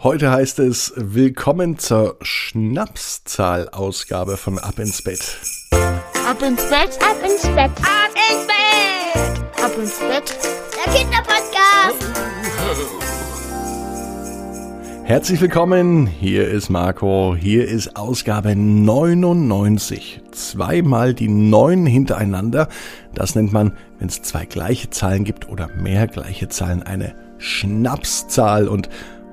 Heute heißt es Willkommen zur Schnapszahl-Ausgabe von Ab ins Bett. Ab ins Bett, ab ins Bett, ab ins Bett, ab ins Bett, der Kinderpodcast. Herzlich willkommen, hier ist Marco, hier ist Ausgabe 99. Zweimal die 9 hintereinander. Das nennt man, wenn es zwei gleiche Zahlen gibt oder mehr gleiche Zahlen, eine Schnapszahl und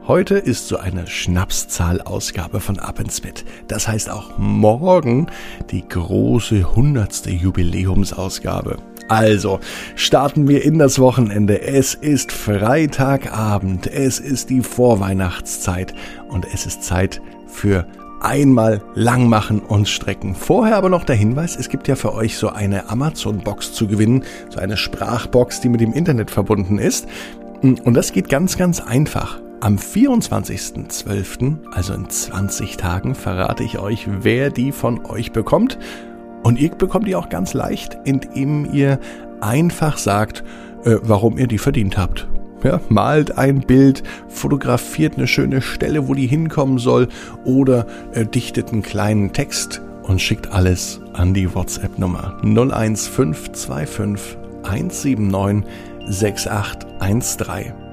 Heute ist so eine Schnapszahl-Ausgabe von Ab ins Bett. Das heißt auch morgen die große hundertste Jubiläumsausgabe. Also, starten wir in das Wochenende. Es ist Freitagabend, es ist die Vorweihnachtszeit und es ist Zeit für einmal lang machen und strecken. Vorher aber noch der Hinweis, es gibt ja für euch so eine Amazon-Box zu gewinnen, so eine Sprachbox, die mit dem Internet verbunden ist. Und das geht ganz, ganz einfach. Am 24.12., also in 20 Tagen, verrate ich euch, wer die von euch bekommt. Und ihr bekommt die auch ganz leicht, indem ihr einfach sagt, äh, warum ihr die verdient habt. Ja, malt ein Bild, fotografiert eine schöne Stelle, wo die hinkommen soll, oder äh, dichtet einen kleinen Text und schickt alles an die WhatsApp-Nummer 01525 179 6813.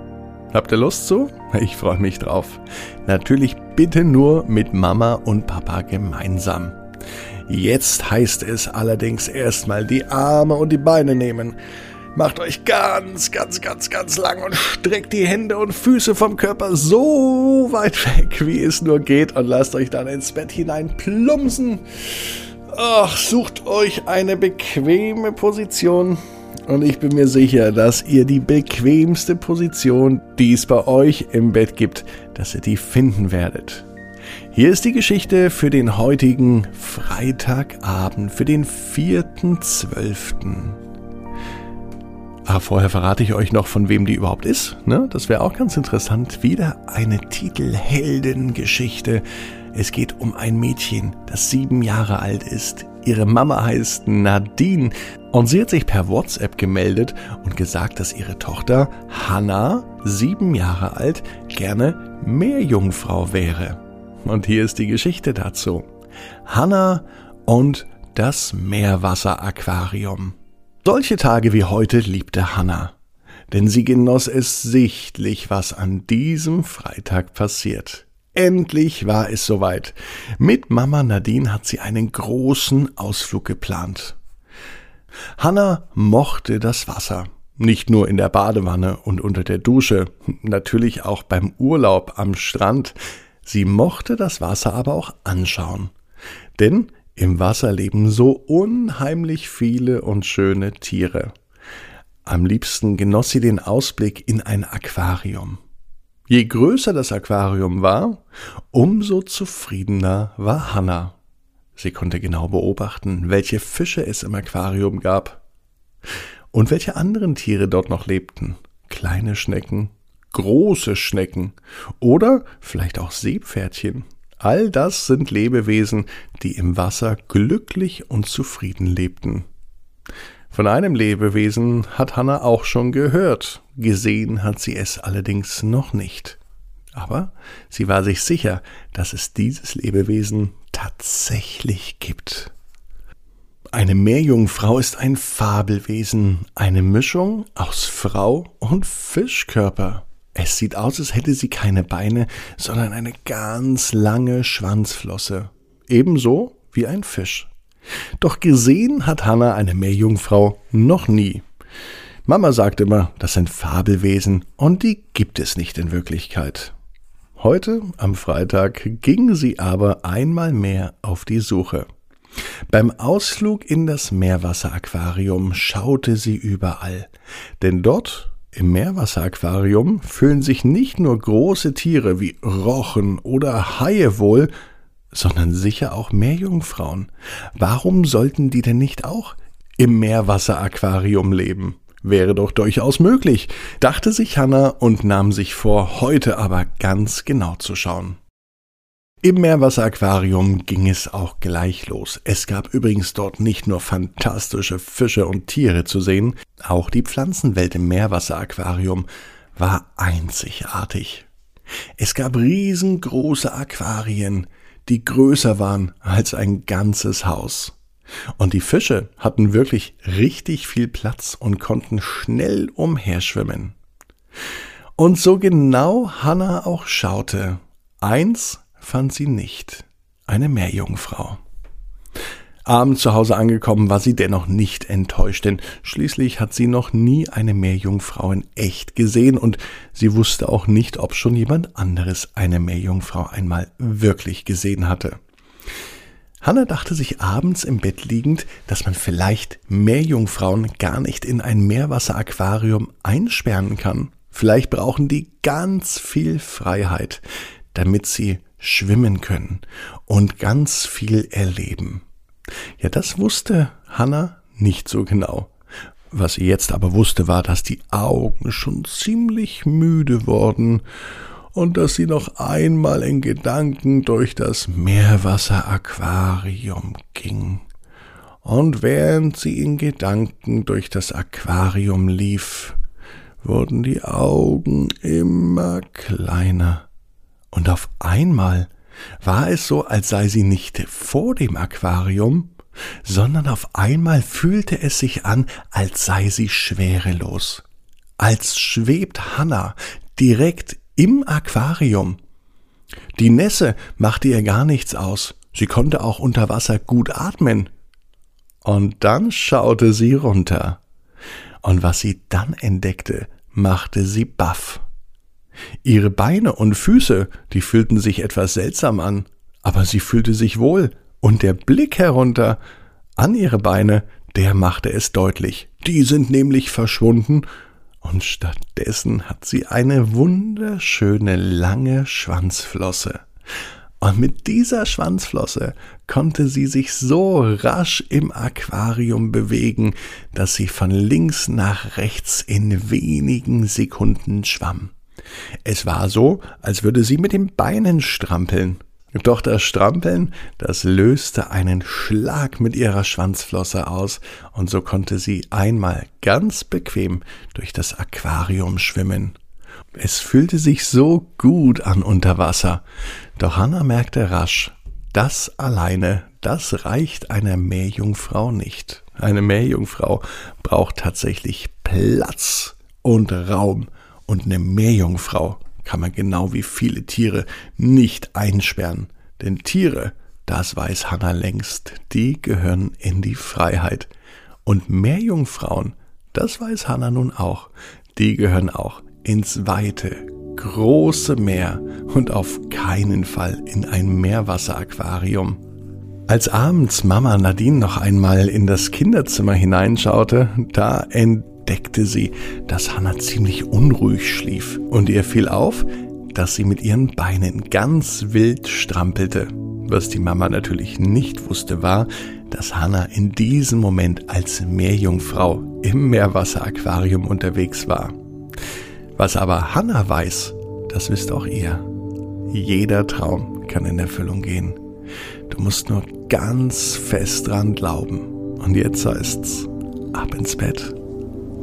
Habt ihr Lust zu? Ich freue mich drauf. Natürlich bitte nur mit Mama und Papa gemeinsam. Jetzt heißt es allerdings erstmal die Arme und die Beine nehmen. Macht euch ganz, ganz, ganz, ganz lang und streckt die Hände und Füße vom Körper so weit weg, wie es nur geht und lasst euch dann ins Bett hinein plumpsen. Ach, sucht euch eine bequeme Position und ich bin mir sicher, dass ihr die bequemste Position, die es bei euch im Bett gibt, dass ihr die finden werdet. Hier ist die Geschichte für den heutigen Freitagabend, für den 4.12. Aber vorher verrate ich euch noch, von wem die überhaupt ist. Ne? Das wäre auch ganz interessant. Wieder eine Titelheldengeschichte. Es geht um ein Mädchen, das sieben Jahre alt ist. Ihre Mama heißt Nadine und sie hat sich per WhatsApp gemeldet und gesagt, dass ihre Tochter Hannah, sieben Jahre alt, gerne Meerjungfrau wäre. Und hier ist die Geschichte dazu. Hannah und das Meerwasseraquarium. Solche Tage wie heute liebte Hannah, denn sie genoss es sichtlich, was an diesem Freitag passiert. Endlich war es soweit. Mit Mama Nadine hat sie einen großen Ausflug geplant. Hanna mochte das Wasser. Nicht nur in der Badewanne und unter der Dusche, natürlich auch beim Urlaub am Strand. Sie mochte das Wasser aber auch anschauen. Denn im Wasser leben so unheimlich viele und schöne Tiere. Am liebsten genoss sie den Ausblick in ein Aquarium. Je größer das Aquarium war, umso zufriedener war Hannah. Sie konnte genau beobachten, welche Fische es im Aquarium gab und welche anderen Tiere dort noch lebten. Kleine Schnecken, große Schnecken oder vielleicht auch Seepferdchen. All das sind Lebewesen, die im Wasser glücklich und zufrieden lebten. Von einem Lebewesen hat Hanna auch schon gehört, gesehen hat sie es allerdings noch nicht. Aber sie war sich sicher, dass es dieses Lebewesen tatsächlich gibt. Eine Meerjungfrau ist ein Fabelwesen, eine Mischung aus Frau und Fischkörper. Es sieht aus, als hätte sie keine Beine, sondern eine ganz lange Schwanzflosse. Ebenso wie ein Fisch. Doch gesehen hat Hannah eine Meerjungfrau noch nie. Mama sagt immer, das sind Fabelwesen und die gibt es nicht in Wirklichkeit. Heute, am Freitag, ging sie aber einmal mehr auf die Suche. Beim Ausflug in das Meerwasseraquarium schaute sie überall, denn dort im Meerwasseraquarium fühlen sich nicht nur große Tiere wie Rochen oder Haie wohl, sondern sicher auch Meerjungfrauen. Warum sollten die denn nicht auch im Meerwasseraquarium leben? Wäre doch durchaus möglich, dachte sich Hanna und nahm sich vor, heute aber ganz genau zu schauen. Im Meerwasseraquarium ging es auch gleich los. Es gab übrigens dort nicht nur fantastische Fische und Tiere zu sehen, auch die Pflanzenwelt im Meerwasseraquarium war einzigartig. Es gab riesengroße Aquarien, die größer waren als ein ganzes Haus. Und die Fische hatten wirklich richtig viel Platz und konnten schnell umherschwimmen. Und so genau Hannah auch schaute, eins fand sie nicht, eine Meerjungfrau. Abends zu Hause angekommen war sie dennoch nicht enttäuscht, denn schließlich hat sie noch nie eine Meerjungfrau in echt gesehen und sie wusste auch nicht, ob schon jemand anderes eine Meerjungfrau einmal wirklich gesehen hatte. Hanna dachte sich abends im Bett liegend, dass man vielleicht Meerjungfrauen gar nicht in ein Meerwasseraquarium einsperren kann. Vielleicht brauchen die ganz viel Freiheit, damit sie schwimmen können und ganz viel erleben. Ja, das wusste Hannah nicht so genau. Was sie jetzt aber wusste, war, dass die Augen schon ziemlich müde wurden und dass sie noch einmal in Gedanken durch das Meerwasseraquarium ging. Und während sie in Gedanken durch das Aquarium lief, wurden die Augen immer kleiner. Und auf einmal war es so, als sei sie nicht vor dem Aquarium, sondern auf einmal fühlte es sich an, als sei sie schwerelos, als schwebt Hanna direkt im Aquarium. Die Nässe machte ihr gar nichts aus, sie konnte auch unter Wasser gut atmen. Und dann schaute sie runter, und was sie dann entdeckte, machte sie baff. Ihre Beine und Füße, die fühlten sich etwas seltsam an, aber sie fühlte sich wohl, und der Blick herunter an ihre Beine, der machte es deutlich. Die sind nämlich verschwunden, und stattdessen hat sie eine wunderschöne lange Schwanzflosse. Und mit dieser Schwanzflosse konnte sie sich so rasch im Aquarium bewegen, dass sie von links nach rechts in wenigen Sekunden schwamm. Es war so, als würde sie mit den Beinen strampeln. Doch das Strampeln, das löste einen Schlag mit ihrer Schwanzflosse aus, und so konnte sie einmal ganz bequem durch das Aquarium schwimmen. Es fühlte sich so gut an unter Wasser, doch Hanna merkte rasch, das alleine, das reicht einer Meerjungfrau nicht. Eine Meerjungfrau braucht tatsächlich Platz und Raum, und eine Meerjungfrau kann man genau wie viele Tiere nicht einsperren. Denn Tiere, das weiß Hannah längst, die gehören in die Freiheit. Und Meerjungfrauen, das weiß Hannah nun auch, die gehören auch ins weite, große Meer und auf keinen Fall in ein Meerwasseraquarium. Als abends Mama Nadine noch einmal in das Kinderzimmer hineinschaute, da entdeckte entdeckte sie, dass Hannah ziemlich unruhig schlief, und ihr fiel auf, dass sie mit ihren Beinen ganz wild strampelte. Was die Mama natürlich nicht wusste, war, dass Hannah in diesem Moment als Meerjungfrau im Meerwasseraquarium unterwegs war. Was aber Hannah weiß, das wisst auch ihr. Jeder Traum kann in Erfüllung gehen. Du musst nur ganz fest dran glauben. Und jetzt heißt's, ab ins Bett